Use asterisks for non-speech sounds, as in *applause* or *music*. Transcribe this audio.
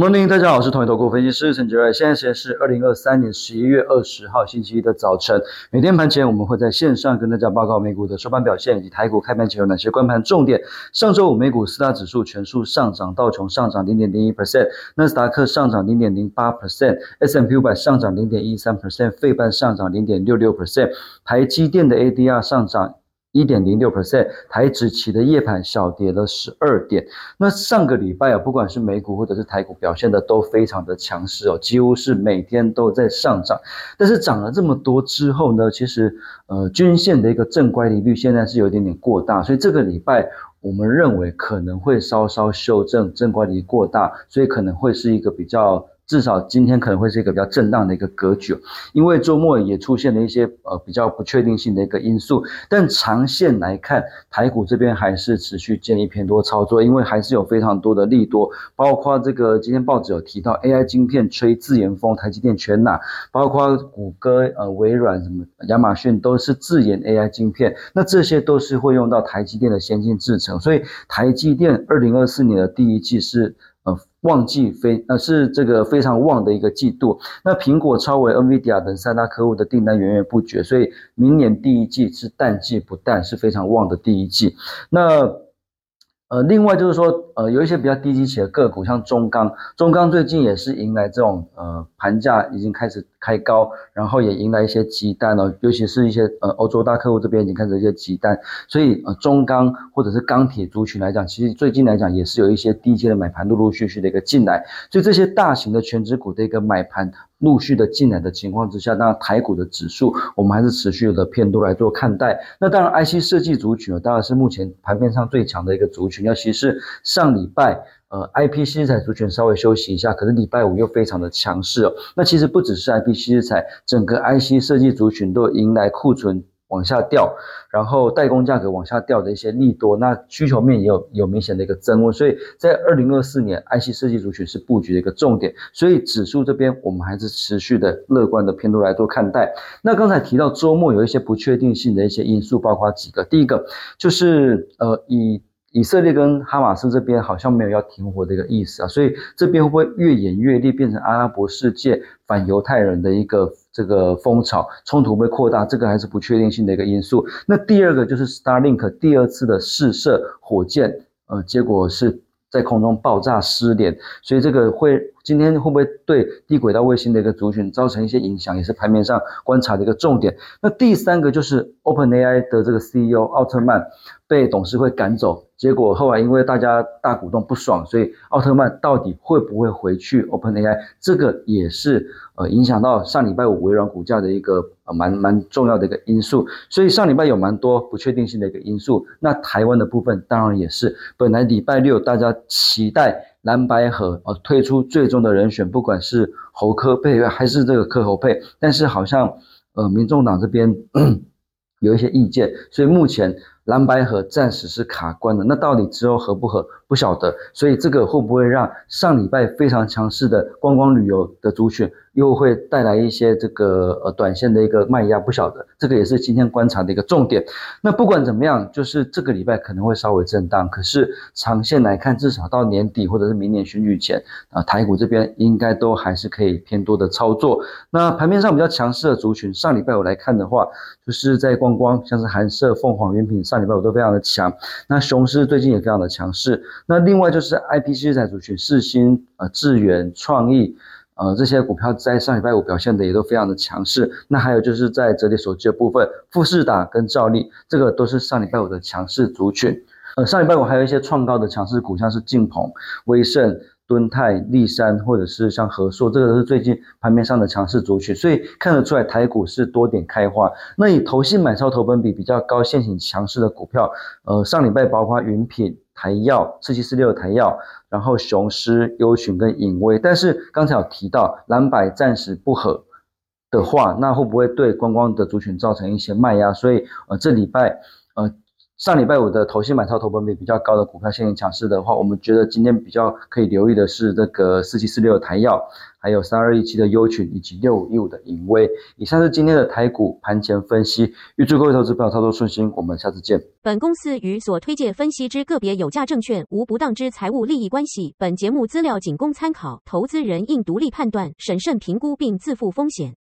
Morning，大家好，我是统一投顾分析师陈杰瑞。现在时间是二零二三年十一月二十号星期一的早晨。每天盘前我们会在线上跟大家报告美股的收盘表现以及台股开盘前有哪些关盘重点。上周五美股四大指数全数上涨，道琼上涨零点零一 percent，纳斯达克上涨零点零八 percent，S M P 五百上涨零点一三 percent，费半上涨零点六六 percent，台积电的 A D R 上涨。一点零六 percent，台指期的夜盘小跌了十二点。那上个礼拜啊，不管是美股或者是台股表现的都非常的强势哦，几乎是每天都在上涨。但是涨了这么多之后呢，其实呃均线的一个正乖离率现在是有一点点过大，所以这个礼拜我们认为可能会稍稍修正正乖离过大，所以可能会是一个比较。至少今天可能会是一个比较震荡的一个格局，因为周末也出现了一些呃比较不确定性的一个因素。但长线来看，台股这边还是持续建议偏多操作，因为还是有非常多的利多，包括这个今天报纸有提到 AI 晶片吹自研风，台积电全拿，包括谷歌、呃微软什么亚马逊都是自研 AI 晶片，那这些都是会用到台积电的先进制程，所以台积电二零二四年的第一季是。旺季非呃是这个非常旺的一个季度。那苹果、超微、NVIDIA 等三大客户的订单源源不绝，所以明年第一季是淡季不淡，是非常旺的第一季。那呃，另外就是说，呃，有一些比较低基企的个股，像中钢，中钢最近也是迎来这种呃盘价已经开始开高，然后也迎来一些急单了，尤其是一些呃欧洲大客户这边已经开始一些急单，所以呃中钢或者是钢铁族群来讲，其实最近来讲也是有一些低阶的买盘陆陆续续的一个进来，所以这些大型的全指股的一个买盘。陆续的进来的情况之下，当然台股的指数我们还是持续的偏多来做看待。那当然，IC 设计族群呢，当然是目前盘面上最强的一个族群。尤其是上礼拜，呃，IP 稀材族群稍微休息一下，可是礼拜五又非常的强势哦。那其实不只是 IP 稀材，整个 IC 设计族群都迎来库存。往下掉，然后代工价格往下掉的一些利多，那需求面也有有明显的一个增温，所以在二零二四年，IC 设计族群是布局的一个重点，所以指数这边我们还是持续的乐观的偏多来做看待。那刚才提到周末有一些不确定性的一些因素，包括几个，第一个就是呃以以色列跟哈马斯这边好像没有要停火的一个意思啊，所以这边会不会越演越烈，变成阿拉伯世界反犹太人的一个？这个风潮冲突被扩大，这个还是不确定性的一个因素。那第二个就是 Starlink 第二次的试射火箭，呃，结果是在空中爆炸失联，所以这个会今天会不会对低轨道卫星的一个族群造成一些影响，也是盘面上观察的一个重点。那第三个就是 OpenAI 的这个 CEO 奥特曼被董事会赶走。结果后来因为大家大股东不爽，所以奥特曼到底会不会回去 OpenAI？这个也是呃影响到上礼拜五微软股价的一个蛮蛮重要的一个因素。所以上礼拜有蛮多不确定性的一个因素。那台湾的部分当然也是，本来礼拜六大家期待蓝白河呃推出最终的人选，不管是侯科佩还是这个柯侯佩，但是好像呃民众党这边 *clears throat* 有一些意见，所以目前。蓝白河暂时是卡关的，那到底之后合不合不晓得，所以这个会不会让上礼拜非常强势的观光旅游的族群？又会带来一些这个呃短线的一个卖压，不晓得这个也是今天观察的一个重点。那不管怎么样，就是这个礼拜可能会稍微震荡，可是长线来看，至少到年底或者是明年选举前啊，台股这边应该都还是可以偏多的操作。那盘面上比较强势的族群，上礼拜我来看的话，就是在观光，像是韩社、凤凰、云品，上礼拜我都非常的强。那雄狮最近也非常的强势。那另外就是 I P C 材族群，世新、呃智源、创意。呃，这些股票在上礼拜五表现的也都非常的强势。那还有就是在折叠手机的部分，富士达跟兆利，这个都是上礼拜五的强势族群。呃，上礼拜五还有一些创高的强势股，像是晋鹏、威盛、敦泰、立山，或者是像和硕，这个都是最近盘面上的强势族群。所以看得出来，台股是多点开花。那以投信买超投本比比较高、现行强势的股票，呃，上礼拜包括云品。台药四七四六台药，然后雄狮、优群跟隐威，但是刚才有提到蓝白暂时不合的话，那会不会对观光的族群造成一些卖压？所以呃这礼拜呃上礼拜五的投新买超投本比比较高的股票现行强势的话，我们觉得今天比较可以留意的是这个四七四六的台药，还有三二一七的优群以及六五一五的盈威。以上是今天的台股盘前分析，预祝各位投资朋友操作顺心，我们下次见。本公司与所推介分析之个别有价证券无不当之财务利益关系，本节目资料仅供参考，投资人应独立判断、审慎评估并自负风险。